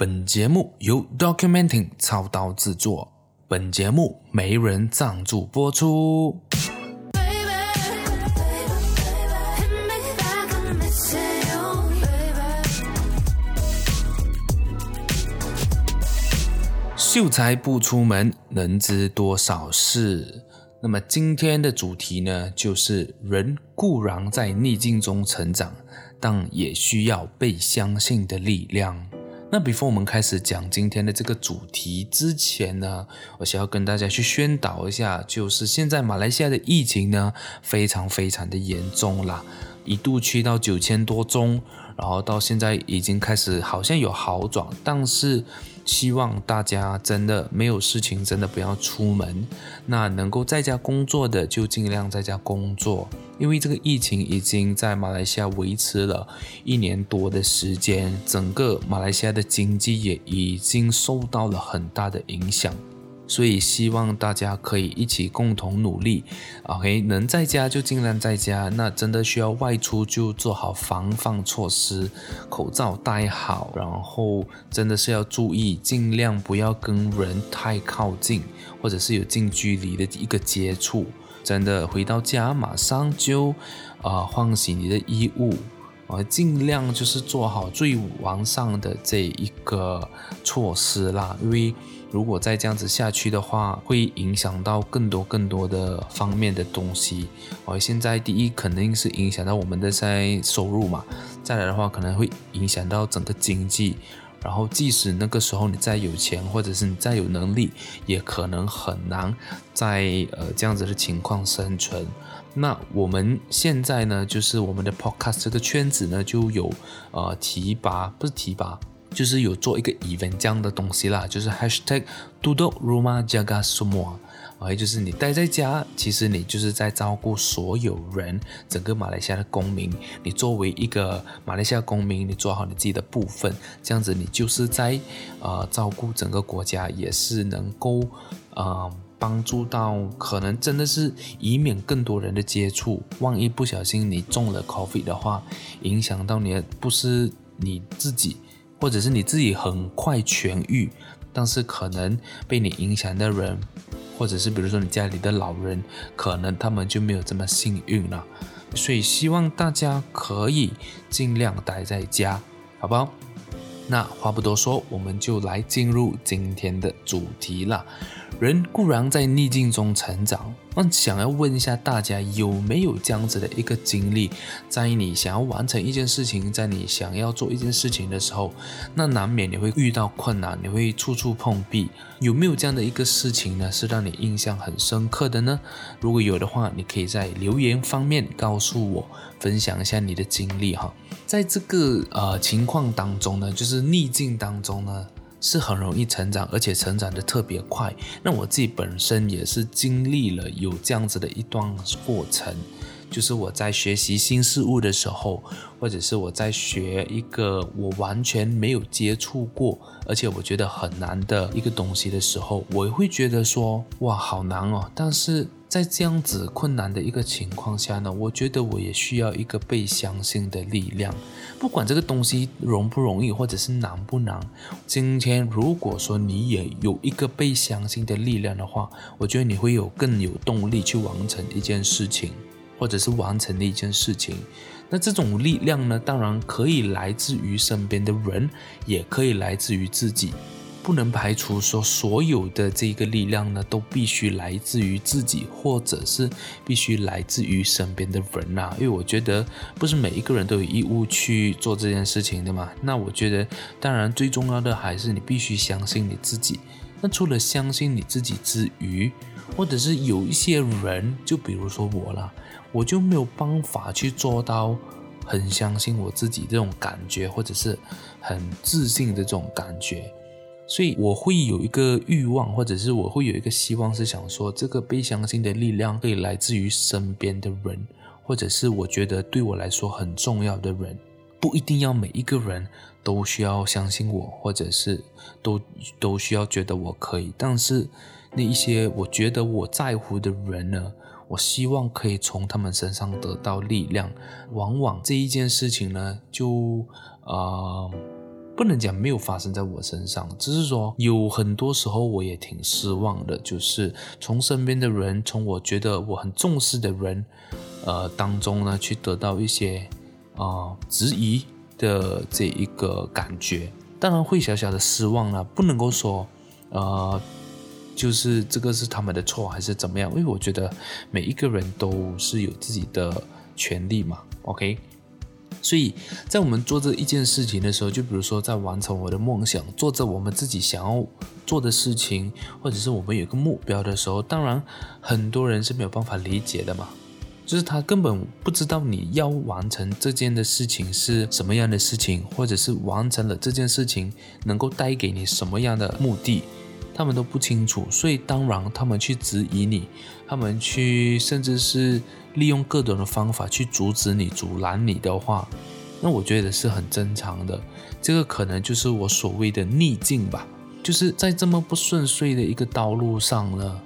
本节目由 Documenting 操刀制作，本节目没人赞助播出。秀才不出门，能知多少事。那么今天的主题呢，就是人固然在逆境中成长，但也需要被相信的力量。那 before 我们开始讲今天的这个主题之前呢，我想要跟大家去宣导一下，就是现在马来西亚的疫情呢，非常非常的严重啦，一度去到九千多宗，然后到现在已经开始好像有好转，但是。希望大家真的没有事情，真的不要出门。那能够在家工作的就尽量在家工作，因为这个疫情已经在马来西亚维持了一年多的时间，整个马来西亚的经济也已经受到了很大的影响。所以希望大家可以一起共同努力，OK？能在家就尽量在家，那真的需要外出就做好防范措施，口罩戴好，然后真的是要注意，尽量不要跟人太靠近，或者是有近距离的一个接触。真的回到家马上就啊、呃、换洗你的衣物，啊尽量就是做好最完善的这一个措施啦，因为。如果再这样子下去的话，会影响到更多更多的方面的东西。哦，现在第一肯定是影响到我们的在收入嘛，再来的话可能会影响到整个经济。然后即使那个时候你再有钱，或者是你再有能力，也可能很难在呃这样子的情况生存。那我们现在呢，就是我们的 podcast 这个圈子呢，就有呃提拔，不是提拔。就是有做一个 event 这样的东西啦，就是 hashtag duduk rumah jaga semua，也就是你待在家，其实你就是在照顾所有人，整个马来西亚的公民。你作为一个马来西亚公民，你做好你自己的部分，这样子你就是在呃照顾整个国家，也是能够呃帮助到可能真的是以免更多人的接触。万一不小心你中了 COVID 的话，影响到你不是你自己。或者是你自己很快痊愈，但是可能被你影响的人，或者是比如说你家里的老人，可能他们就没有这么幸运了。所以希望大家可以尽量待在家，好不好？那话不多说，我们就来进入今天的主题了。人固然在逆境中成长，那想要问一下大家有没有这样子的一个经历？在你想要完成一件事情，在你想要做一件事情的时候，那难免你会遇到困难，你会处处碰壁。有没有这样的一个事情呢？是让你印象很深刻的呢？如果有的话，你可以在留言方面告诉我，分享一下你的经历哈。在这个呃情况当中呢，就是逆境当中呢。是很容易成长，而且成长得特别快。那我自己本身也是经历了有这样子的一段过程，就是我在学习新事物的时候，或者是我在学一个我完全没有接触过，而且我觉得很难的一个东西的时候，我会觉得说，哇，好难哦。但是在这样子困难的一个情况下呢，我觉得我也需要一个被相信的力量，不管这个东西容不容易，或者是难不难。今天如果说你也有一个被相信的力量的话，我觉得你会有更有动力去完成一件事情，或者是完成的一件事情。那这种力量呢，当然可以来自于身边的人，也可以来自于自己。不能排除说所有的这个力量呢，都必须来自于自己，或者是必须来自于身边的人呐、啊。因为我觉得不是每一个人都有义务去做这件事情的嘛。那我觉得，当然最重要的还是你必须相信你自己。那除了相信你自己之余，或者是有一些人，就比如说我啦，我就没有办法去做到很相信我自己这种感觉，或者是很自信的这种感觉。所以我会有一个欲望，或者是我会有一个希望，是想说这个被相信的力量可以来自于身边的人，或者是我觉得对我来说很重要的人，不一定要每一个人都需要相信我，或者是都都需要觉得我可以，但是那一些我觉得我在乎的人呢，我希望可以从他们身上得到力量。往往这一件事情呢，就啊。呃不能讲没有发生在我身上，只是说有很多时候我也挺失望的，就是从身边的人，从我觉得我很重视的人，呃当中呢，去得到一些啊、质疑的这一个感觉，当然会小小的失望了，不能够说呃就是这个是他们的错还是怎么样，因为我觉得每一个人都是有自己的权利嘛，OK。所以在我们做这一件事情的时候，就比如说在完成我的梦想，做着我们自己想要做的事情，或者是我们有个目标的时候，当然很多人是没有办法理解的嘛，就是他根本不知道你要完成这件的事情是什么样的事情，或者是完成了这件事情能够带给你什么样的目的。他们都不清楚，所以当然他们去质疑你，他们去甚至是利用各种的方法去阻止你、阻拦你的话，那我觉得是很正常的。这个可能就是我所谓的逆境吧，就是在这么不顺遂的一个道路上呢，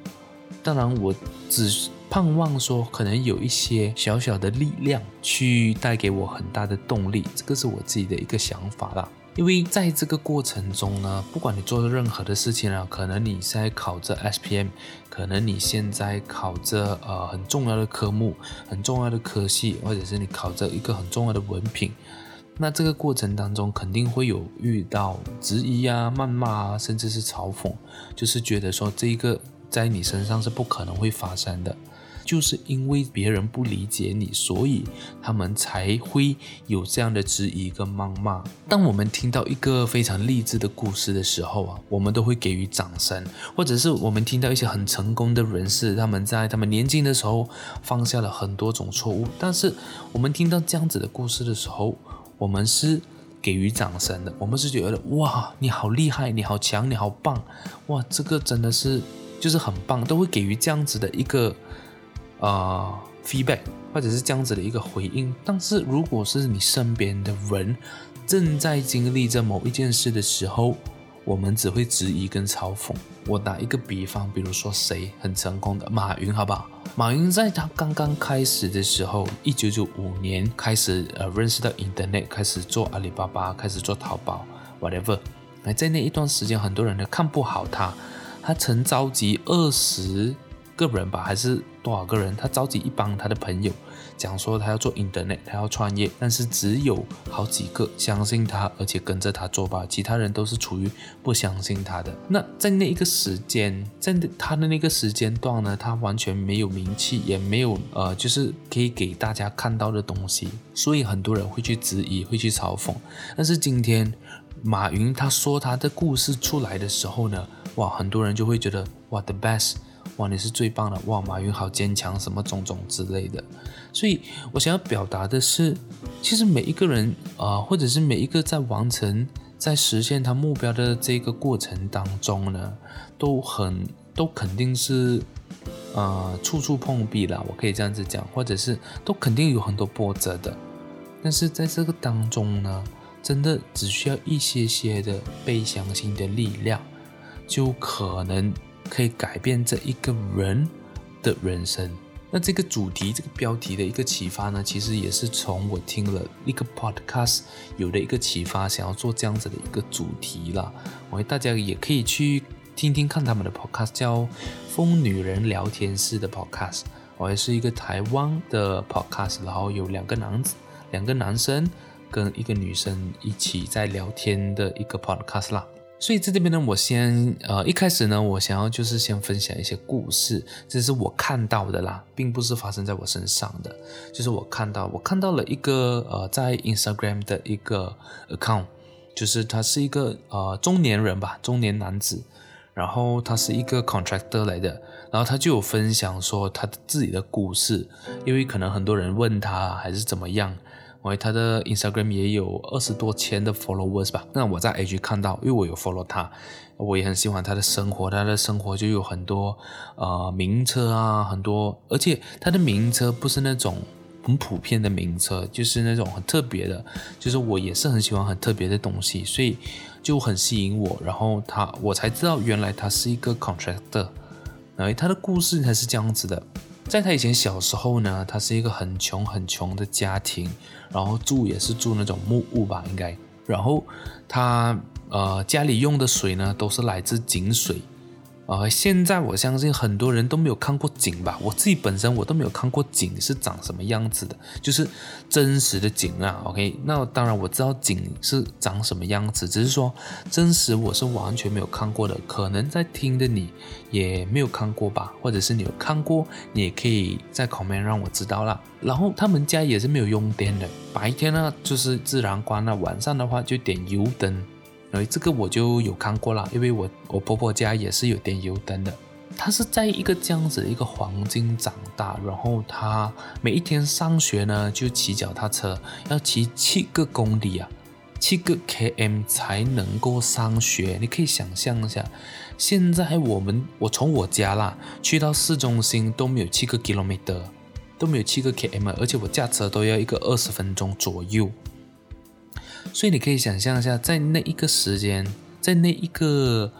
当然我只盼望说，可能有一些小小的力量去带给我很大的动力，这个是我自己的一个想法啦。因为在这个过程中呢，不管你做任何的事情啊，可能你现在考着 SPM，可能你现在考着呃很重要的科目、很重要的科系，或者是你考着一个很重要的文凭，那这个过程当中肯定会有遇到质疑啊、谩骂啊，甚至是嘲讽，就是觉得说这个在你身上是不可能会发生的。就是因为别人不理解你，所以他们才会有这样的质疑跟谩骂。当我们听到一个非常励志的故事的时候啊，我们都会给予掌声；或者是我们听到一些很成功的人士，他们在他们年轻的时候放下了很多种错误，但是我们听到这样子的故事的时候，我们是给予掌声的。我们是觉得哇，你好厉害，你好强，你好棒，哇，这个真的是就是很棒，都会给予这样子的一个。啊、，feedback 或者是这样子的一个回应，但是如果是你身边的人正在经历着某一件事的时候，我们只会质疑跟嘲讽。我打一个比方，比如说谁很成功的马云，好不好？马云在他刚刚开始的时候，一九九五年开始呃认识到 Internet，开始做阿里巴巴，开始做淘宝，whatever。那在那一段时间，很多人都看不好他，他曾召集二十。个人吧，还是多少个人？他召集一帮他的朋友，讲说他要做 Internet，他要创业，但是只有好几个相信他，而且跟着他做吧，其他人都是处于不相信他的。那在那一个时间，在他的那个时间段呢，他完全没有名气，也没有呃，就是可以给大家看到的东西，所以很多人会去质疑，会去嘲讽。但是今天马云他说他的故事出来的时候呢，哇，很多人就会觉得哇，the best。哇，你是最棒的！哇，马云好坚强，什么种种之类的。所以我想要表达的是，其实每一个人啊、或者是每一个在完成、在实现他目标的这个过程当中呢，都很都肯定是呃处处碰壁了。我可以这样子讲，或者是都肯定有很多波折的。但是在这个当中呢，真的只需要一些些的被相信的力量，就可能。可以改变这一个人的人生。那这个主题、这个标题的一个启发呢，其实也是从我听了一个 podcast 有的一个启发，想要做这样子的一个主题啦。我大家也可以去听听看他们的 podcast，叫《疯女人聊天室》的 podcast。我还是一个台湾的 podcast，然后有两个男子、两个男生跟一个女生一起在聊天的一个 podcast 啦。所以在这边呢，我先呃一开始呢，我想要就是先分享一些故事，这是我看到的啦，并不是发生在我身上的，就是我看到我看到了一个呃在 Instagram 的一个 account，就是他是一个呃中年人吧，中年男子，然后他是一个 contractor 来的，然后他就有分享说他自己的故事，因为可能很多人问他还是怎么样。喂，他的 Instagram 也有二十多千的 followers 吧？那我在 IG 看到，因为我有 follow 他，我也很喜欢他的生活。他的生活就有很多呃名车啊，很多，而且他的名车不是那种很普遍的名车，就是那种很特别的。就是我也是很喜欢很特别的东西，所以就很吸引我。然后他，我才知道原来他是一个 contractor。然后他的故事才是这样子的。在他以前小时候呢，他是一个很穷很穷的家庭，然后住也是住那种木屋吧，应该。然后他呃家里用的水呢都是来自井水。呃，现在我相信很多人都没有看过井吧？我自己本身我都没有看过井是长什么样子的，就是真实的井啊。OK，那当然我知道井是长什么样子，只是说真实我是完全没有看过的。可能在听的你也没有看过吧，或者是你有看过，你也可以在 comment 让我知道啦。然后他们家也是没有用电的，白天呢就是自然光，那，晚上的话就点油灯。哎，这个我就有看过了，因为我我婆婆家也是有点油灯的。她是在一个这样子的一个环境长大，然后她每一天上学呢就骑脚踏车，要骑七个公里啊，七个 km 才能够上学。你可以想象一下，现在我们我从我家啦去到市中心都没有七个 kilometer，都没有七个 km，而且我驾车都要一个二十分钟左右。所以你可以想象一下，在那一个时间，在那一个，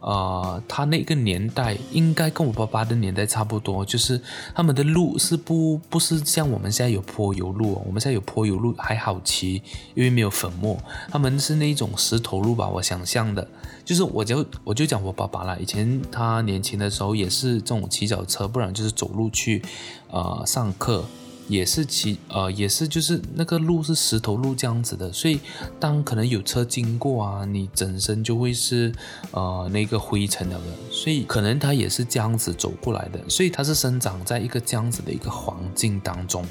呃，他那个年代，应该跟我爸爸的年代差不多，就是他们的路是不不是像我们现在有坡油路，我们现在有坡油路还好骑，因为没有粉末，他们是那种石头路吧，我想象的，就是我就我就讲我爸爸啦，以前他年轻的时候也是这种骑脚车，不然就是走路去，呃，上课。也是骑呃，也是就是那个路是石头路这样子的，所以当可能有车经过啊，你整身就会是呃那个灰尘了的，所以可能他也是这样子走过来的，所以他是生长在一个这样子的一个环境当中。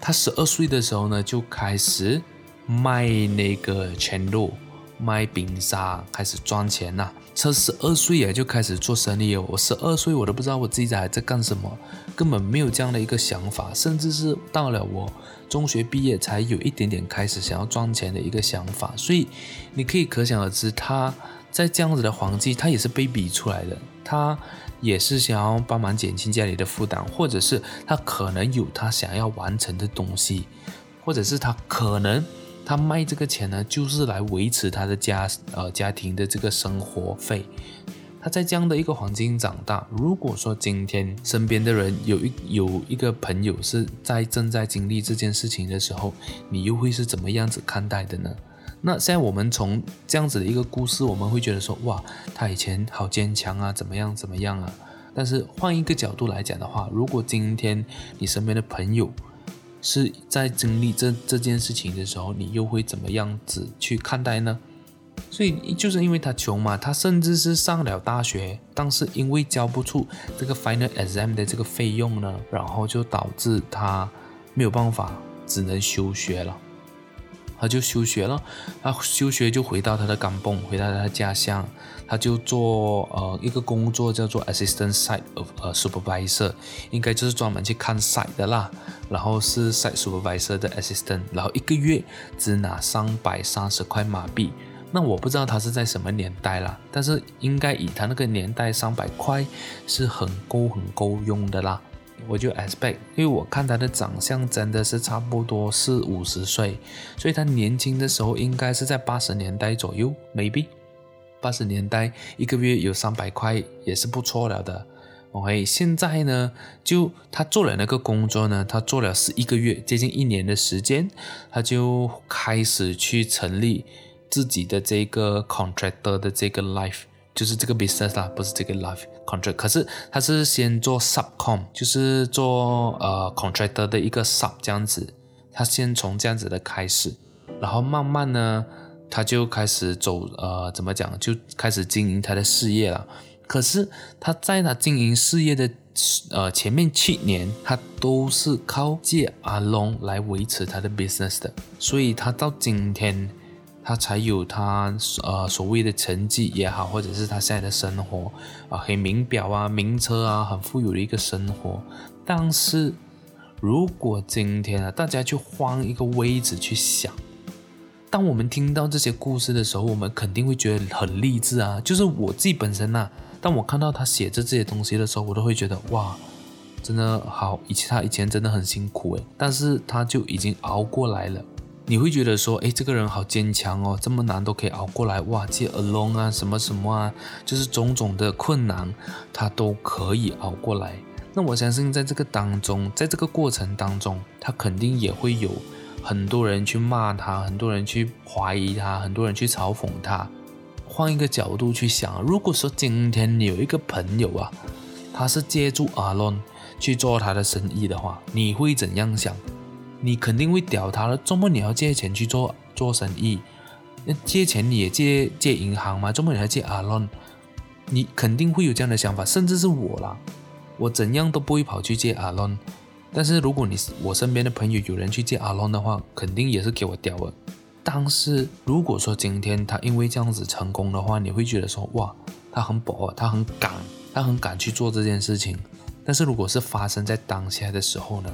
他十二岁的时候呢，就开始卖那个全路。卖冰沙开始赚钱呐，才十二岁也就开始做生意哦。我十二岁我都不知道我自己在在干什么，根本没有这样的一个想法，甚至是到了我中学毕业才有一点点开始想要赚钱的一个想法。所以你可以可想而知，他在这样子的环境，他也是被逼出来的，他也是想要帮忙减轻家里的负担，或者是他可能有他想要完成的东西，或者是他可能。他卖这个钱呢，就是来维持他的家呃家庭的这个生活费。他在这样的一个环境长大。如果说今天身边的人有一有一个朋友是在正在经历这件事情的时候，你又会是怎么样子看待的呢？那现在我们从这样子的一个故事，我们会觉得说，哇，他以前好坚强啊，怎么样怎么样啊？但是换一个角度来讲的话，如果今天你身边的朋友，是在经历这这件事情的时候，你又会怎么样子去看待呢？所以就是因为他穷嘛，他甚至是上了大学，但是因为交不出这个 final exam 的这个费用呢，然后就导致他没有办法，只能休学了。他就休学了，他休学就回到他的甘榜，回到他的家乡，他就做呃一个工作叫做 assistant site of 呃 supervisor，应该就是专门去看 site 的啦。然后是 site supervisor 的 assistant，然后一个月只拿三百三十块马币。那我不知道他是在什么年代啦，但是应该以他那个年代三百块是很够很够用的啦。我就 expect，因为我看他的长相真的是差不多是五十岁，所以他年轻的时候应该是在八十年代左右，maybe 八十年代一个月有三百块也是不错了的。OK，现在呢，就他做了那个工作呢，他做了十一个月，接近一年的时间，他就开始去成立自己的这个 contractor 的这个 life。就是这个 business 啦，不是这个 life contract。可是他是先做 subcom，就是做呃 contractor 的一个 sub 这样子。他先从这样子的开始，然后慢慢呢，他就开始走呃怎么讲，就开始经营他的事业了。可是他在他经营事业的呃前面七年，他都是靠借阿龙来维持他的 business 的，所以他到今天。他才有他呃所谓的成绩也好，或者是他现在的生活啊，很名表啊、名车啊，很富有的一个生活。但是，如果今天啊，大家去换一个位置去想，当我们听到这些故事的时候，我们肯定会觉得很励志啊。就是我自己本身呐、当我看到他写着这些东西的时候，我都会觉得哇，真的好，以前他以前真的很辛苦诶，但是他就已经熬过来了。你会觉得说，诶，这个人好坚强哦，这么难都可以熬过来，哇，借 alone 啊，什么什么啊，就是种种的困难，他都可以熬过来。那我相信，在这个当中，在这个过程当中，他肯定也会有很多人去骂他，很多人去怀疑他，很多人去嘲讽他。换一个角度去想，如果说今天你有一个朋友啊，他是借助 alone 去做他的生意的话，你会怎样想？你肯定会屌他了。周末你要借钱去做做生意？那借钱你也借借银行吗？周末你还借阿龙？你肯定会有这样的想法，甚至是我啦，我怎样都不会跑去借阿龙。但是如果你我身边的朋友有人去借阿龙的话，肯定也是给我屌了。但是如果说今天他因为这样子成功的话，你会觉得说哇，他很搏，他很敢，他很敢去做这件事情。但是如果是发生在当下的时候呢，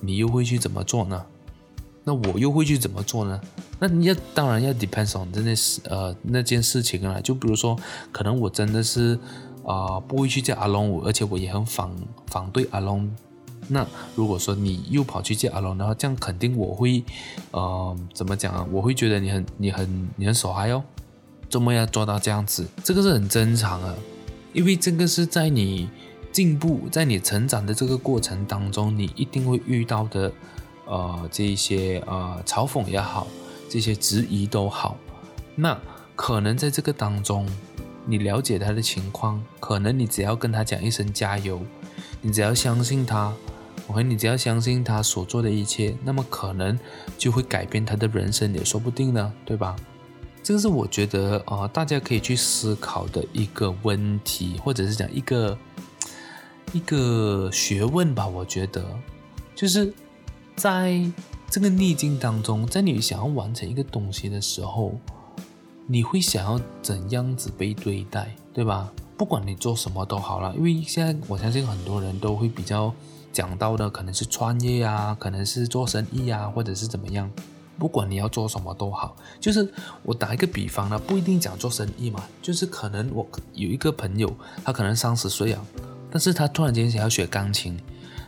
你又会去怎么做呢？那我又会去怎么做呢？那你要当然要 depends on 这件事呃那件事情啊，就比如说可能我真的是啊、呃、不会去借阿龙，而且我也很反反对阿龙。那如果说你又跑去借阿龙的话，这样肯定我会呃怎么讲啊？我会觉得你很你很你很傻嗨哦，怎么要做到这样子？这个是很正常啊，因为这个是在你进步在你成长的这个过程当中，你一定会遇到的。呃，这一些呃嘲讽也好，这些质疑都好，那可能在这个当中，你了解他的情况，可能你只要跟他讲一声加油，你只要相信他，我和你只要相信他所做的一切，那么可能就会改变他的人生也说不定呢，对吧？这个是我觉得啊、大家可以去思考的一个问题，或者是讲一个一个学问吧。我觉得就是。在这个逆境当中，在你想要完成一个东西的时候，你会想要怎样子被对待，对吧？不管你做什么都好了，因为现在我相信很多人都会比较讲到的，可能是创业啊，可能是做生意啊，或者是怎么样。不管你要做什么都好，就是我打一个比方呢，不一定讲做生意嘛，就是可能我有一个朋友，他可能三十岁啊，但是他突然间想要学钢琴。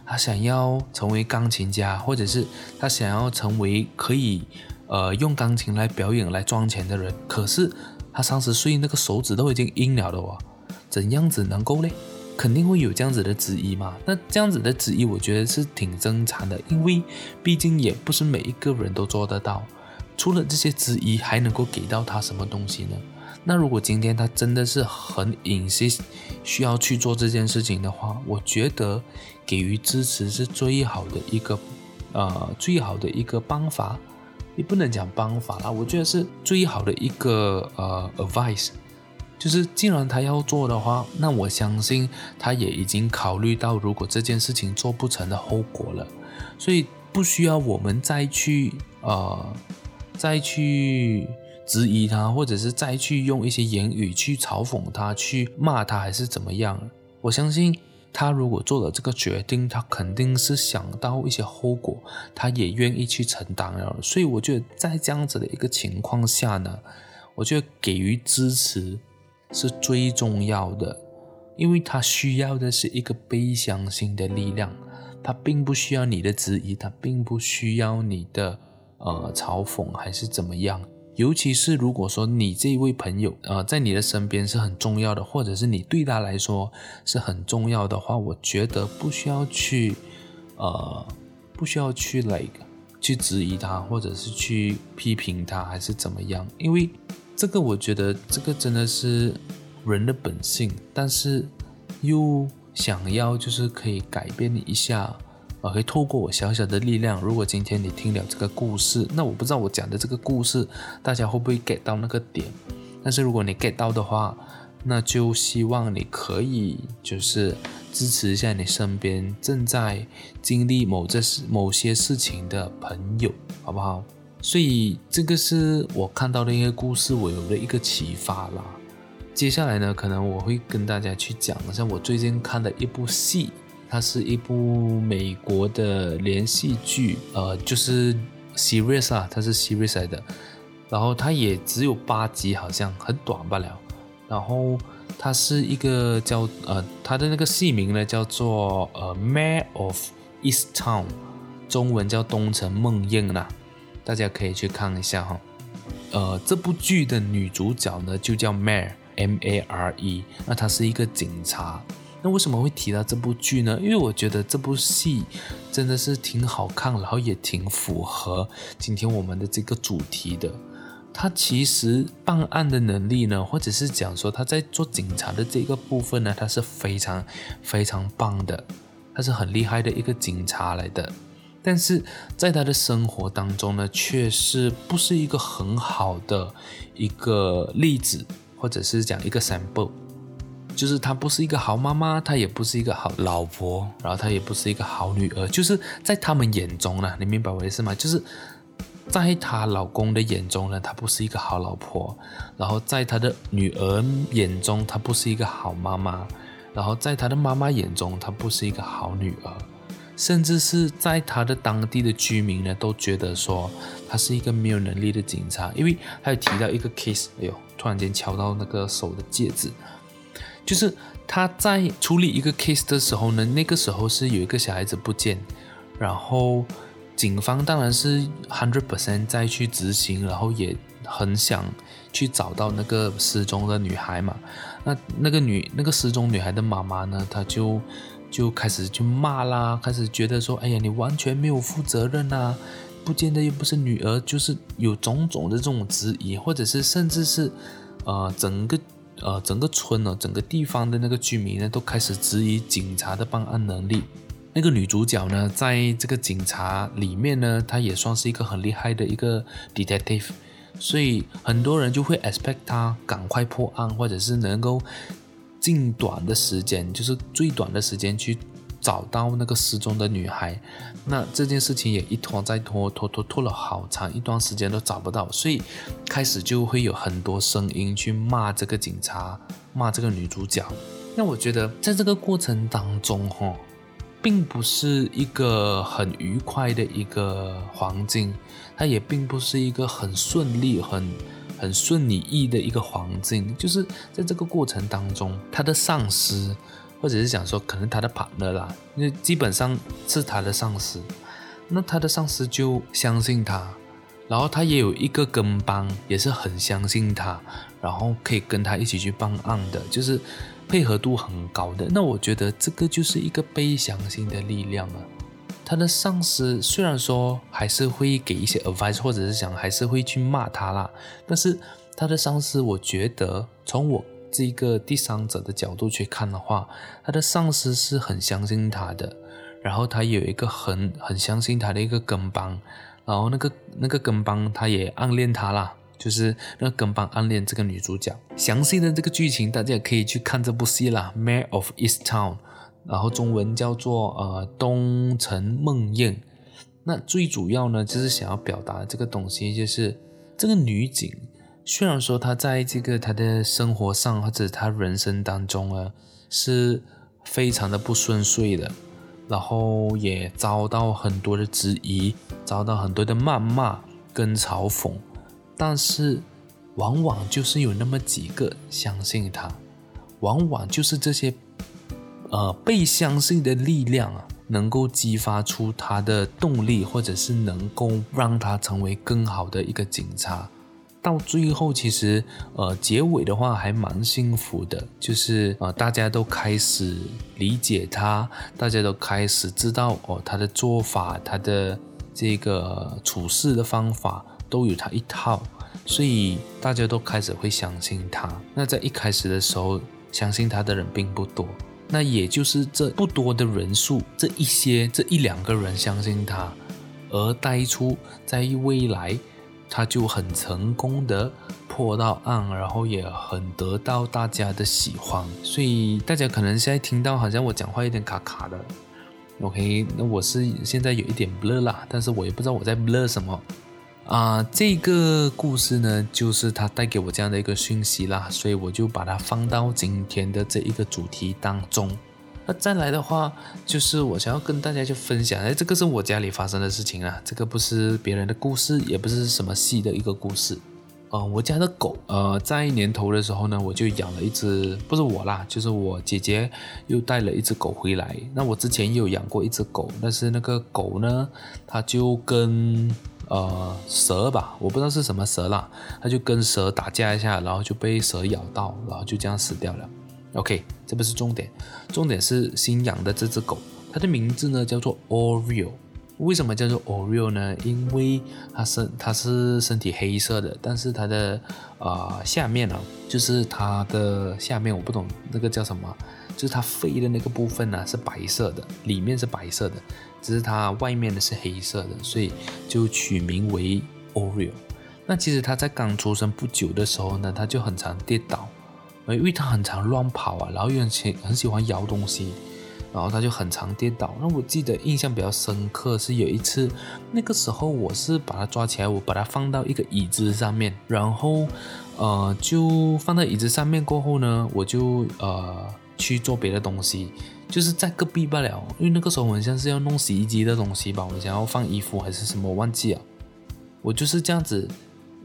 他想要成为钢琴家，或者是他想要成为可以呃用钢琴来表演来赚钱的人。可是他三十岁，那个手指都已经硬了的哦，怎样子能够呢？肯定会有这样子的质疑嘛。那这样子的质疑，我觉得是挺正常的，因为毕竟也不是每一个人都做得到。除了这些质疑，还能够给到他什么东西呢？那如果今天他真的是很 insist 需要去做这件事情的话，我觉得给予支持是最好的一个，呃，最好的一个方法。也不能讲方法啦，我觉得是最好的一个呃 advice。就是既然他要做的话，那我相信他也已经考虑到如果这件事情做不成的后果了，所以不需要我们再去呃再去。质疑他，或者是再去用一些言语去嘲讽他，去骂他，还是怎么样？我相信他如果做了这个决定，他肯定是想到一些后果，他也愿意去承担了。所以我觉得在这样子的一个情况下呢，我觉得给予支持是最重要的，因为他需要的是一个被相信的力量，他并不需要你的质疑，他并不需要你的呃嘲讽，还是怎么样。尤其是如果说你这一位朋友，呃，在你的身边是很重要的，或者是你对他来说是很重要的话，我觉得不需要去，呃，不需要去 like 去质疑他，或者是去批评他，还是怎么样？因为这个，我觉得这个真的是人的本性，但是又想要就是可以改变一下。啊，可以透过我小小的力量，如果今天你听了这个故事，那我不知道我讲的这个故事大家会不会 get 到那个点。但是如果你 get 到的话，那就希望你可以就是支持一下你身边正在经历某这事某些事情的朋友，好不好？所以这个是我看到的一个故事，我有了一个启发啦。接下来呢，可能我会跟大家去讲一下我最近看的一部戏。它是一部美国的连续剧，呃，就是 series 啊，它是 series 的，然后它也只有八集，好像很短罢了。然后它是一个叫呃，它的那个戏名呢叫做呃《Mare of Easttown》，中文叫东城梦魇啦，大家可以去看一下哈。呃，这部剧的女主角呢就叫 Mare，M A R E，那她是一个警察。那为什么会提到这部剧呢？因为我觉得这部戏真的是挺好看，然后也挺符合今天我们的这个主题的。他其实办案的能力呢，或者是讲说他在做警察的这个部分呢，他是非常非常棒的，他是很厉害的一个警察来的。但是在他的生活当中呢，却是不是一个很好的一个例子，或者是讲一个散步。就是她不是一个好妈妈，她也不是一个好老婆，然后她也不是一个好女儿。就是在他们眼中呢，你明白我意思吗？就是在她老公的眼中呢，她不是一个好老婆；然后在她的女儿眼中，她不是一个好妈妈；然后在她的妈妈眼中，她不是一个好女儿。甚至是在她的当地的居民呢，都觉得说她是一个没有能力的警察，因为还有提到一个 case，哎呦，突然间敲到那个手的戒指。就是他在处理一个 case 的时候呢，那个时候是有一个小孩子不见，然后警方当然是 hundred percent 再去执行，然后也很想去找到那个失踪的女孩嘛。那那个女那个失踪女孩的妈妈呢，她就就开始去骂啦，开始觉得说，哎呀，你完全没有负责任啊，不见得又不是女儿，就是有种种的这种质疑，或者是甚至是呃整个。呃，整个村呢，整个地方的那个居民呢，都开始质疑警察的办案能力。那个女主角呢，在这个警察里面呢，她也算是一个很厉害的一个 detective，所以很多人就会 expect 她赶快破案，或者是能够尽短的时间，就是最短的时间去。找到那个失踪的女孩，那这件事情也一拖再拖，拖拖拖了好长一段时间都找不到，所以开始就会有很多声音去骂这个警察，骂这个女主角。那我觉得在这个过程当中，哈，并不是一个很愉快的一个环境，它也并不是一个很顺利、很很顺你意的一个环境，就是在这个过程当中，他的上司。或者是讲说，可能他的 partner 啦，那基本上是他的上司，那他的上司就相信他，然后他也有一个跟班，也是很相信他，然后可以跟他一起去办案的，就是配合度很高的。那我觉得这个就是一个被相信的力量啊。他的上司虽然说还是会给一些 advice，或者是想还是会去骂他啦，但是他的上司，我觉得从我。这个第三者的角度去看的话，他的上司是很相信他的，然后他有一个很很相信他的一个跟班，然后那个那个跟班他也暗恋他啦，就是那个跟班暗恋这个女主角。详细的这个剧情大家也可以去看这部戏啦，《Mare of Easttown》，然后中文叫做呃东城梦魇。那最主要呢，就是想要表达这个东西，就是这个女警。虽然说他在这个他的生活上或者他人生当中啊，是非常的不顺遂的，然后也遭到很多的质疑，遭到很多的谩骂跟嘲讽，但是往往就是有那么几个相信他，往往就是这些呃被相信的力量啊，能够激发出他的动力，或者是能够让他成为更好的一个警察。到最后，其实呃，结尾的话还蛮幸福的，就是呃，大家都开始理解他，大家都开始知道哦，他的做法，他的这个处事的方法都有他一套，所以大家都开始会相信他。那在一开始的时候，相信他的人并不多，那也就是这不多的人数，这一些这一两个人相信他，而带出在未来。他就很成功的破到案，然后也很得到大家的喜欢，所以大家可能现在听到好像我讲话有点卡卡的，OK，那我是现在有一点 blur 啦，但是我也不知道我在 blur 什么。啊、这个故事呢，就是他带给我这样的一个讯息啦，所以我就把它放到今天的这一个主题当中。那再来的话，就是我想要跟大家去分享，哎，这个是我家里发生的事情啊，这个不是别人的故事，也不是什么戏的一个故事，呃，我家的狗，呃，在年头的时候呢，我就养了一只，不是我啦，就是我姐姐又带了一只狗回来。那我之前有养过一只狗，但是那个狗呢，它就跟呃蛇吧，我不知道是什么蛇啦，它就跟蛇打架一下，然后就被蛇咬到，然后就这样死掉了。OK，这不是重点，重点是新养的这只狗，它的名字呢叫做 Oreo。为什么叫做 Oreo 呢？因为它身它是身体黑色的，但是它的啊、下面啊，就是它的下面我不懂那个叫什么，就是它肺的那个部分呢、是白色的，里面是白色的，只是它外面的是黑色的，所以就取名为 Oreo。那其实它在刚出生不久的时候呢，它就很常跌倒。因为他很常乱跑啊，然后又很喜很喜欢摇东西，然后他就很常跌倒。那我记得印象比较深刻是有一次，那个时候我是把他抓起来，我把他放到一个椅子上面，然后呃就放在椅子上面过后呢，我就呃去做别的东西，就是在隔壁罢了。因为那个时候我好像是要弄洗衣机的东西吧，我想要放衣服还是什么，忘记了。我就是这样子，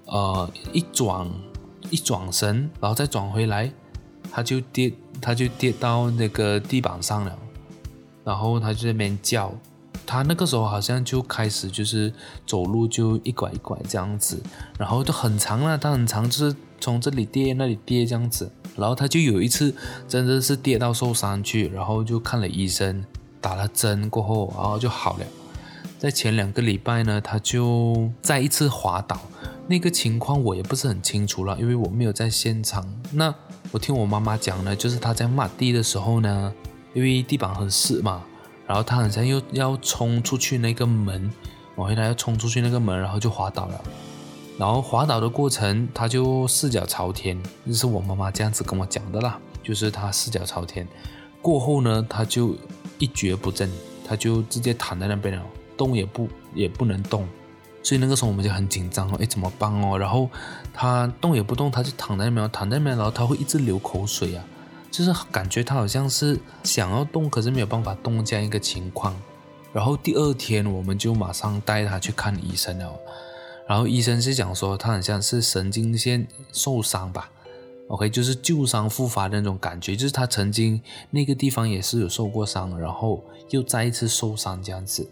呃一转。一转身，然后再转回来，他就跌，他就跌到那个地板上了，然后他就在那边叫，他那个时候好像就开始就是走路就一拐一拐这样子，然后就很长了，他很长，就是从这里跌那里跌这样子，然后他就有一次真的是跌到受伤去，然后就看了医生，打了针过后，然后就好了。在前两个礼拜呢，他就再一次滑倒。那个情况我也不是很清楚了，因为我没有在现场。那我听我妈妈讲呢，就是他在抹地的时候呢，因为地板很湿嘛，然后他好像又要冲出去那个门，我回来要冲出去那个门，然后就滑倒了。然后滑倒的过程，他就四脚朝天，这是我妈妈这样子跟我讲的啦，就是他四脚朝天。过后呢，他就一蹶不振，他就直接躺在那边了，动也不也不能动。所以那个时候我们就很紧张哦，哎，怎么办哦？然后他动也不动，他就躺在那边，躺在那边，然后他会一直流口水啊，就是感觉他好像是想要动，可是没有办法动这样一个情况。然后第二天我们就马上带他去看医生了，然后医生是讲说他好像是神经线受伤吧，OK，就是旧伤复发的那种感觉，就是他曾经那个地方也是有受过伤，然后又再一次受伤这样子。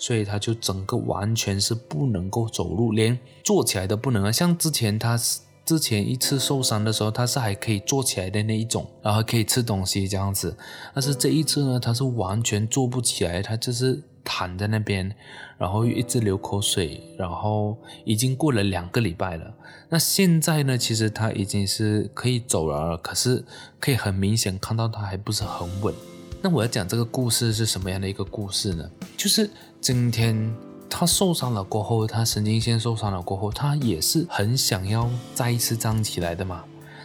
所以他就整个完全是不能够走路，连坐起来都不能啊。像之前他之前一次受伤的时候，他是还可以坐起来的那一种，然后可以吃东西这样子。但是这一次呢，他是完全坐不起来，他就是躺在那边，然后一直流口水，然后已经过了两个礼拜了。那现在呢，其实他已经是可以走了，可是可以很明显看到他还不是很稳。那我要讲这个故事是什么样的一个故事呢？就是今天他受伤了过后，他神经线受伤了过后，他也是很想要再一次站起来的嘛。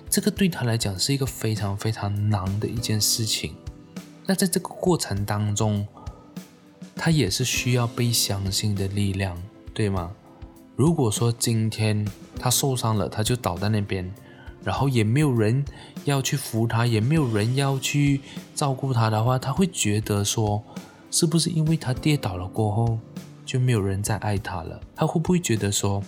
这个对他来讲是一个非常非常难的一件事情。那在这个过程当中，他也是需要被相信的力量，对吗？如果说今天他受伤了，他就倒在那边。然后也没有人要去扶他，也没有人要去照顾他的话，他会觉得说，是不是因为他跌倒了过后，就没有人再爱他了？他会不会觉得说，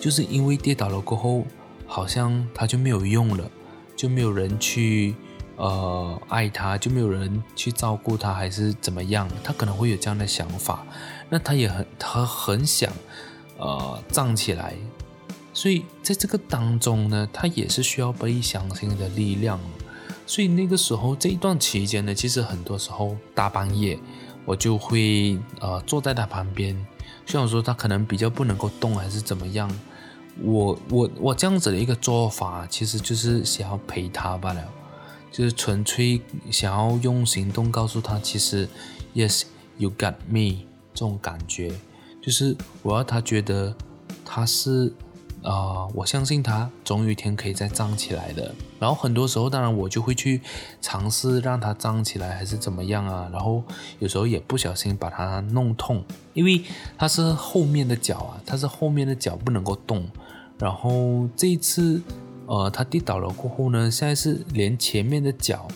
就是因为跌倒了过后，好像他就没有用了，就没有人去呃爱他，就没有人去照顾他，还是怎么样？他可能会有这样的想法。那他也很他很想呃站起来。所以在这个当中呢，他也是需要被相信的力量。所以那个时候这一段期间呢，其实很多时候大半夜我就会呃坐在他旁边，虽然说他可能比较不能够动还是怎么样，我我我这样子的一个做法，其实就是想要陪他罢了，就是纯粹想要用行动告诉他，其实 Yes you got me 这种感觉，就是我要他觉得他是。啊、我相信它总有一天可以再站起来的。然后很多时候，当然我就会去尝试让它站起来，还是怎么样啊？然后有时候也不小心把它弄痛，因为它是后面的脚啊，它是后面的脚不能够动。然后这一次，呃，它跌倒了过后呢，现在是连前面的脚。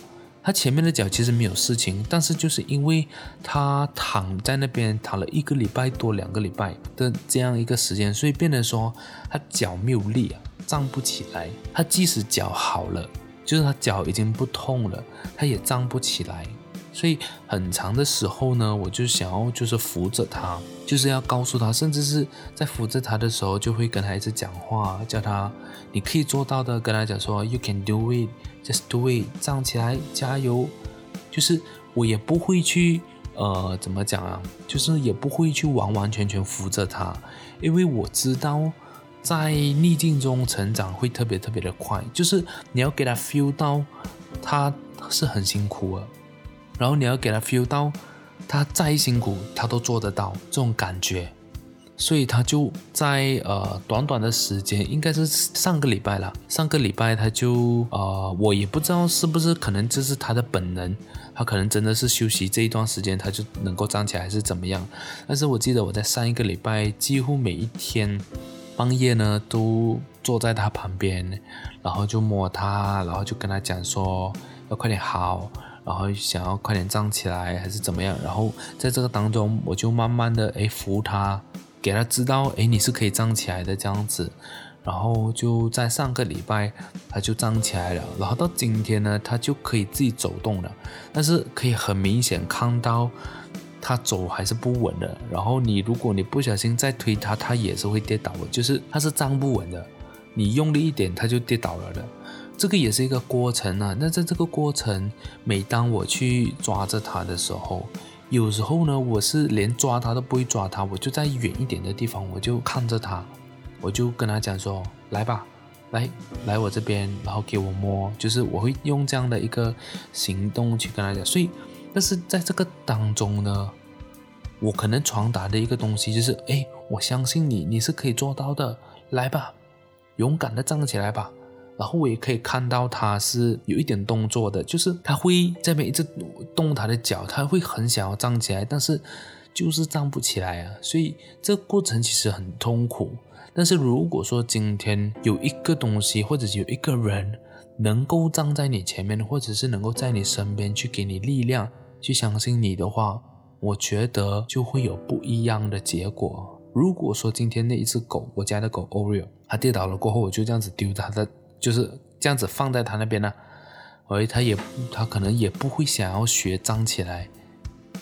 他前面的脚其实没有事情，但是就是因为他躺在那边躺了一个礼拜多两个礼拜的这样一个时间，所以变得说他脚没有力啊，站不起来。他即使脚好了，就是他脚已经不痛了，他也站不起来。所以很长的时候呢，我就想要就是扶着他，就是要告诉他，甚至是在扶着他的时候，就会跟他一直讲话，叫他你可以做到的，跟他讲说 You can do it, just do it，站起来，加油。就是我也不会去呃怎么讲啊，就是也不会去完完全全扶着他，因为我知道。在逆境中成长会特别特别的快，就是你要给他 feel 到他是很辛苦的，然后你要给他 feel 到他再辛苦他都做得到这种感觉，所以他就在呃短短的时间，应该是上个礼拜了，上个礼拜他就呃我也不知道是不是可能这是他的本能，他可能真的是休息这一段时间他就能够站起来还是怎么样，但是我记得我在上一个礼拜几乎每一天。半夜呢，都坐在他旁边，然后就摸他，然后就跟他讲说要快点好，然后想要快点站起来还是怎么样。然后在这个当中，我就慢慢的诶扶他，给他知道诶你是可以站起来的这样子。然后就在上个礼拜他就站起来了，然后到今天呢，他就可以自己走动了，但是可以很明显看到。他走还是不稳的，然后你如果你不小心再推他，他也是会跌倒的，就是他是站不稳的，你用力一点他就跌倒了的，这个也是一个过程啊。那在这个过程，每当我去抓着他的时候，有时候呢，我是连抓他都不会抓他，我就在远一点的地方，我就看着他，我就跟他讲说，来吧，来来我这边，然后给我摸，就是我会用这样的一个行动去跟他讲，所以。但是在这个当中呢，我可能传达的一个东西就是，哎，我相信你，你是可以做到的，来吧，勇敢的站起来吧。然后我也可以看到他是有一点动作的，就是他会这边一直动他的脚，他会很想要站起来，但是就是站不起来啊。所以这个过程其实很痛苦。但是如果说今天有一个东西，或者有一个人能够站在你前面，或者是能够在你身边去给你力量。去相信你的话，我觉得就会有不一样的结果。如果说今天那一只狗，我家的狗 Oreo，它跌倒了过后，我就这样子丢它的，就是这样子放在他那边呢，而他也，他可能也不会想要学站起来，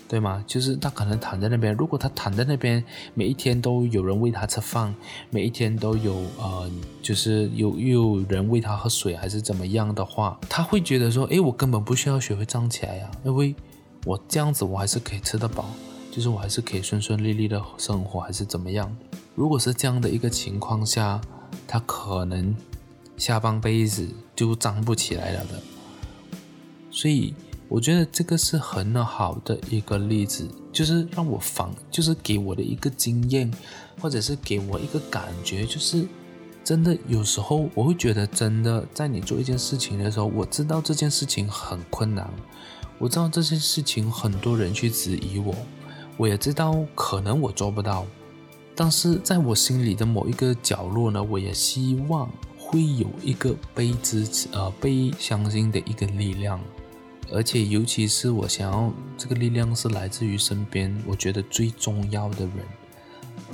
对吗？就是他可能躺在那边。如果他躺在那边，每一天都有人喂他吃饭，每一天都有呃，就是有又有人喂他喝水，还是怎么样的话，他会觉得说，诶，我根本不需要学会站起来呀，因为。我这样子，我还是可以吃得饱，就是我还是可以顺顺利利的生活，还是怎么样？如果是这样的一个情况下，他可能下半辈子就站不起来了的。所以我觉得这个是很好的一个例子，就是让我仿，就是给我的一个经验，或者是给我一个感觉，就是真的有时候我会觉得，真的在你做一件事情的时候，我知道这件事情很困难。我知道这件事情很多人去质疑我，我也知道可能我做不到，但是在我心里的某一个角落呢，我也希望会有一个被支持、呃被相信的一个力量，而且尤其是我想要这个力量是来自于身边我觉得最重要的人。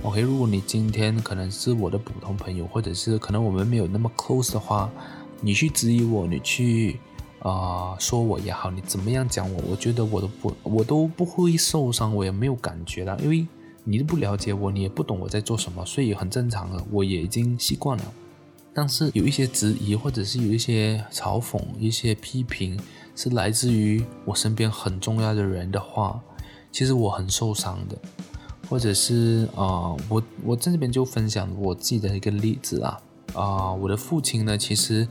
OK，如果你今天可能是我的普通朋友，或者是可能我们没有那么 close 的话，你去质疑我，你去。啊、说我也好，你怎么样讲我，我觉得我都不，我都不会受伤，我也没有感觉了，因为你都不了解我，你也不懂我在做什么，所以很正常了，我也已经习惯了。但是有一些质疑，或者是有一些嘲讽、一些批评，是来自于我身边很重要的人的话，其实我很受伤的。或者是啊、我我在这边就分享我自己的一个例子啊，啊、我的父亲呢，其实。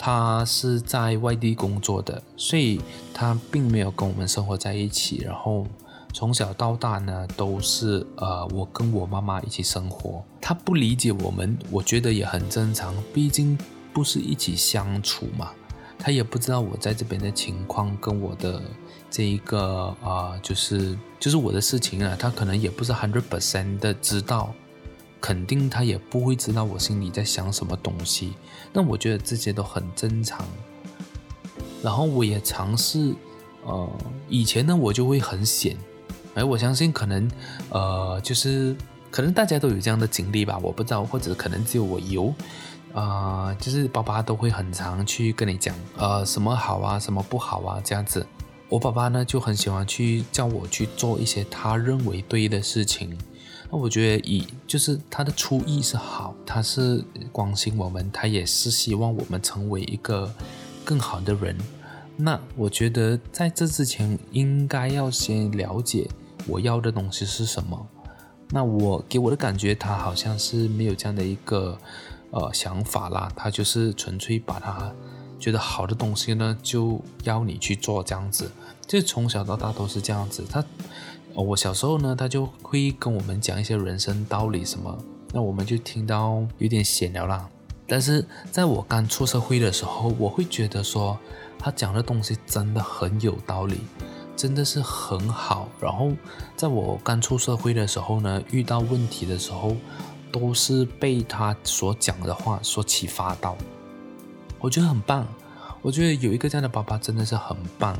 他是在外地工作的，所以他并没有跟我们生活在一起。然后从小到大呢，都是呃我跟我妈妈一起生活。她不理解我们，我觉得也很正常，毕竟不是一起相处嘛。她也不知道我在这边的情况，跟我的这一个啊、呃，就是就是我的事情啊，他可能也不是 hundred percent 的知道。肯定他也不会知道我心里在想什么东西，那我觉得这些都很正常。然后我也尝试，呃，以前呢我就会很显，哎，我相信可能，呃，就是可能大家都有这样的经历吧，我不知道，或者可能只有我有，啊、呃，就是爸爸都会很常去跟你讲，呃，什么好啊，什么不好啊，这样子。我爸爸呢就很喜欢去叫我去做一些他认为对的事情。那我觉得以就是他的初意是好，他是关心我们，他也是希望我们成为一个更好的人。那我觉得在这之前应该要先了解我要的东西是什么。那我给我的感觉，他好像是没有这样的一个呃想法啦，他就是纯粹把他觉得好的东西呢，就要你去做这样子。就从小到大都是这样子。他，我小时候呢，他就会跟我们讲一些人生道理什么，那我们就听到有点闲聊啦。但是在我刚出社会的时候，我会觉得说他讲的东西真的很有道理。真的是很好。然后，在我刚出社会的时候呢，遇到问题的时候，都是被他所讲的话所启发到。我觉得很棒。我觉得有一个这样的爸爸真的是很棒。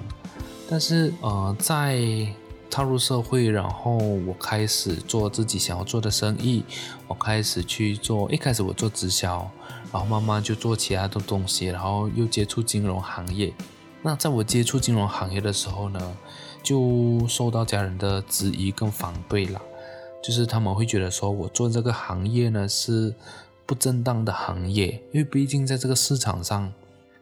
但是，呃，在踏入社会，然后我开始做自己想要做的生意，我开始去做。一开始我做直销，然后慢慢就做其他的东西，然后又接触金融行业。那在我接触金融行业的时候呢，就受到家人的质疑跟反对了，就是他们会觉得说我做这个行业呢是不正当的行业，因为毕竟在这个市场上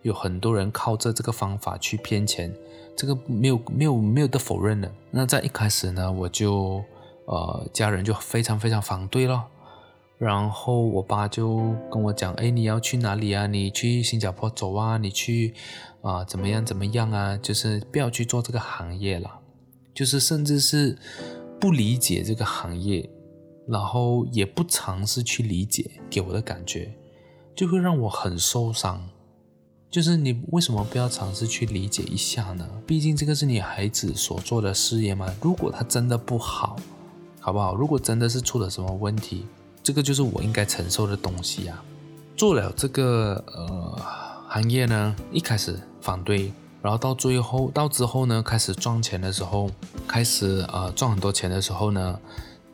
有很多人靠着这个方法去骗钱，这个没有没有没有得否认的。那在一开始呢，我就呃家人就非常非常反对了。然后我爸就跟我讲：“哎，你要去哪里啊？你去新加坡走啊？你去啊、怎么样？怎么样啊？就是不要去做这个行业了，就是甚至是不理解这个行业，然后也不尝试去理解，给我的感觉就会让我很受伤。就是你为什么不要尝试去理解一下呢？毕竟这个是你孩子所做的事业嘛。如果他真的不好，好不好？如果真的是出了什么问题。”这个就是我应该承受的东西啊！做了这个呃行业呢，一开始反对，然后到最后到之后呢，开始赚钱的时候，开始呃赚很多钱的时候呢，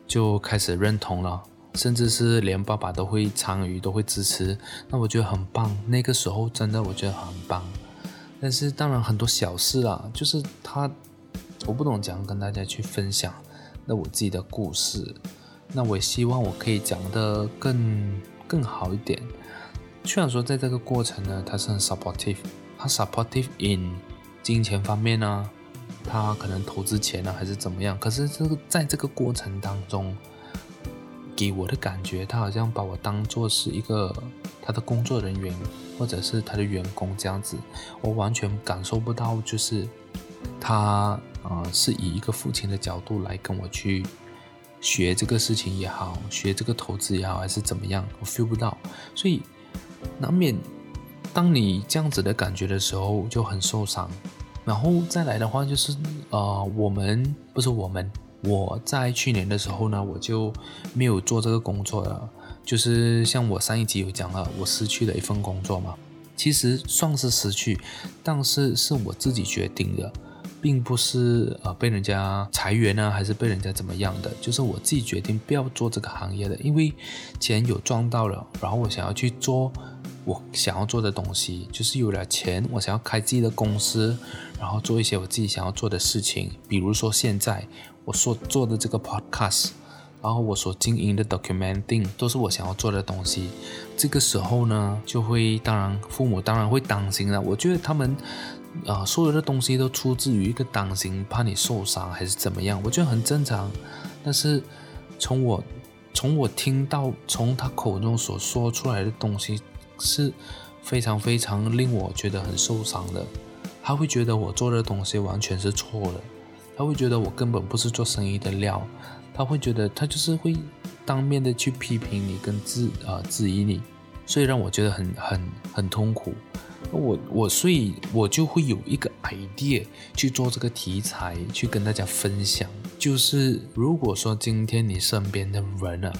就开始认同了，甚至是连爸爸都会参与，都会支持，那我觉得很棒。那个时候真的我觉得很棒。但是当然很多小事啊，就是他我不懂怎样跟大家去分享那我自己的故事。那我希望我可以讲的更更好一点。虽然说在这个过程呢，他是很 supportive，他 supportive in 金钱方面呢，他可能投资钱呢还是怎么样。可是这个在这个过程当中，给我的感觉，他好像把我当做是一个他的工作人员，或者是他的员工这样子。我完全感受不到，就是他、呃、是以一个父亲的角度来跟我去。学这个事情也好，学这个投资也好，还是怎么样，我 feel 不到，所以难免当你这样子的感觉的时候就很受伤。然后再来的话就是，呃，我们不是我们，我在去年的时候呢，我就没有做这个工作了。就是像我上一集有讲了，我失去了一份工作嘛，其实算是失去，但是是我自己决定的。并不是呃被人家裁员呢，还是被人家怎么样的，就是我自己决定不要做这个行业的，因为钱有赚到了，然后我想要去做我想要做的东西，就是有了钱，我想要开自己的公司，然后做一些我自己想要做的事情，比如说现在我所做的这个 podcast，然后我所经营的 documenting 都是我想要做的东西。这个时候呢，就会当然父母当然会担心了，我觉得他们。啊、所有的东西都出自于一个担心，怕你受伤还是怎么样，我觉得很正常。但是从我从我听到从他口中所说出来的东西是非常非常令我觉得很受伤的。他会觉得我做的东西完全是错的，他会觉得我根本不是做生意的料，他会觉得他就是会当面的去批评你跟质啊、呃、质疑你，所以让我觉得很很很痛苦。我我所以，我就会有一个 idea 去做这个题材，去跟大家分享。就是如果说今天你身边的人啊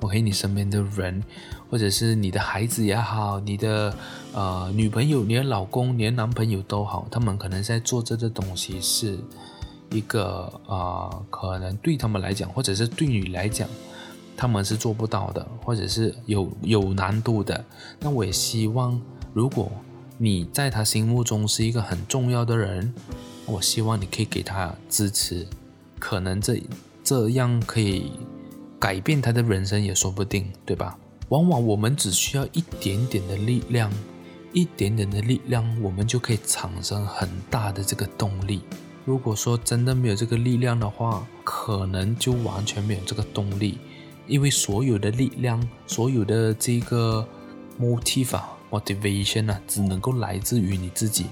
，OK，你身边的人，或者是你的孩子也好，你的呃女朋友、你的老公、你的男朋友都好，他们可能在做这个东西是一个呃，可能对他们来讲，或者是对你来讲，他们是做不到的，或者是有有难度的。那我也希望。如果你在他心目中是一个很重要的人，我希望你可以给他支持，可能这这样可以改变他的人生也说不定，对吧？往往我们只需要一点点的力量，一点点的力量，我们就可以产生很大的这个动力。如果说真的没有这个力量的话，可能就完全没有这个动力，因为所有的力量，所有的这个 motive motivation 啊，只能够来自于你自己。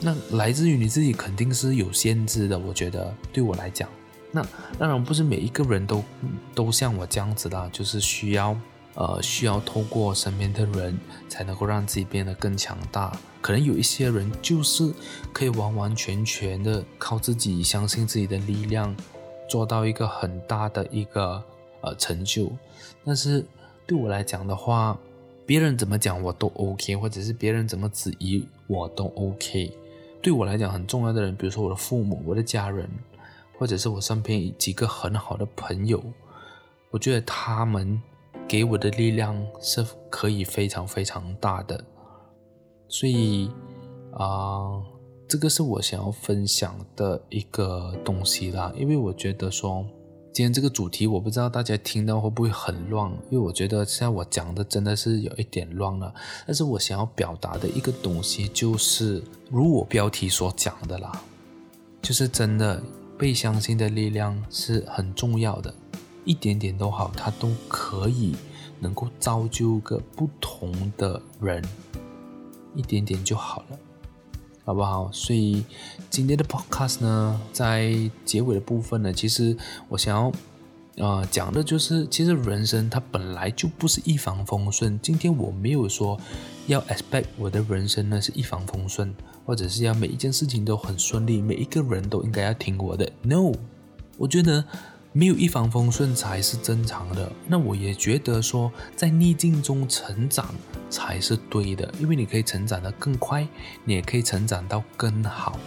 那来自于你自己肯定是有限制的，我觉得对我来讲，那当然不是每一个人都都像我这样子的，就是需要呃需要透过身边的人才能够让自己变得更强大。可能有一些人就是可以完完全全的靠自己，相信自己的力量，做到一个很大的一个呃成就。但是对我来讲的话，别人怎么讲我都 OK，或者是别人怎么质疑我都 OK。对我来讲很重要的人，比如说我的父母、我的家人，或者是我身边几个很好的朋友，我觉得他们给我的力量是可以非常非常大的。所以啊、这个是我想要分享的一个东西啦。因为我觉得说，今天这个主题，我不知道大家听到会不会很乱，因为我觉得现在我讲的真的是有一点乱了。但是我想要表达的一个东西，就是如我标题所讲的啦，就是真的被相信的力量是很重要的，一点点都好，它都可以能够造就个不同的人。一点点就好了，好不好？所以今天的 podcast 呢，在结尾的部分呢，其实我想要呃讲的就是，其实人生它本来就不是一帆风顺。今天我没有说要 expect 我的人生呢是一帆风顺，或者是要每一件事情都很顺利，每一个人都应该要听我的。No，我觉得。没有一帆风顺才是正常的。那我也觉得说，在逆境中成长才是对的，因为你可以成长得更快，你也可以成长到更好。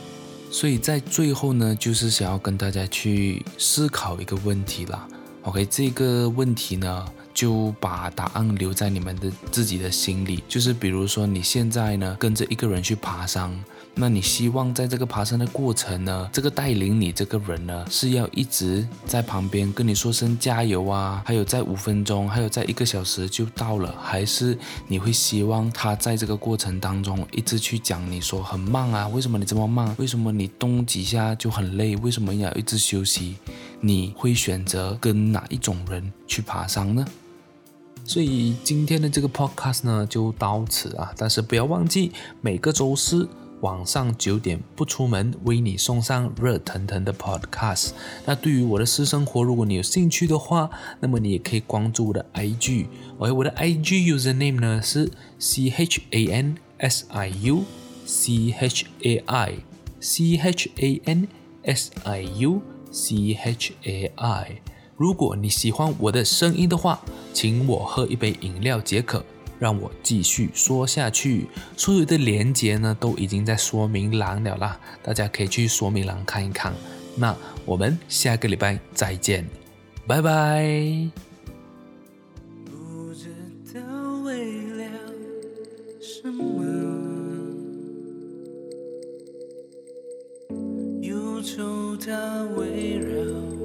所以在最后呢，就是想要跟大家去思考一个问题啦。OK，这个问题呢，就把答案留在你们的自己的心里。就是比如说，你现在呢，跟着一个人去爬山。那你希望在这个爬山的过程呢，这个带领你这个人呢，是要一直在旁边跟你说声加油啊，还有在五分钟，还有在一个小时就到了，还是你会希望他在这个过程当中一直去讲你说很慢啊，为什么你这么慢？为什么你动几下就很累？为什么你要一直休息？你会选择跟哪一种人去爬山呢？所以今天的这个 podcast 呢就到此啊，但是不要忘记每个周四。晚上九点不出门，为你送上热腾腾的 Podcast。那对于我的私生活，如果你有兴趣的话，那么你也可以关注我的 IG。OK，我的 IG username 呢是 C H A N S I U C H A I C H A N S I U C H A I。如果你喜欢我的声音的话，请我喝一杯饮料解渴。让我继续说下去，所有的连接呢都已经在说明栏了啦，大家可以去说明栏看一看。那我们下个礼拜再见，拜拜。不知道为了什么，忧愁它围绕。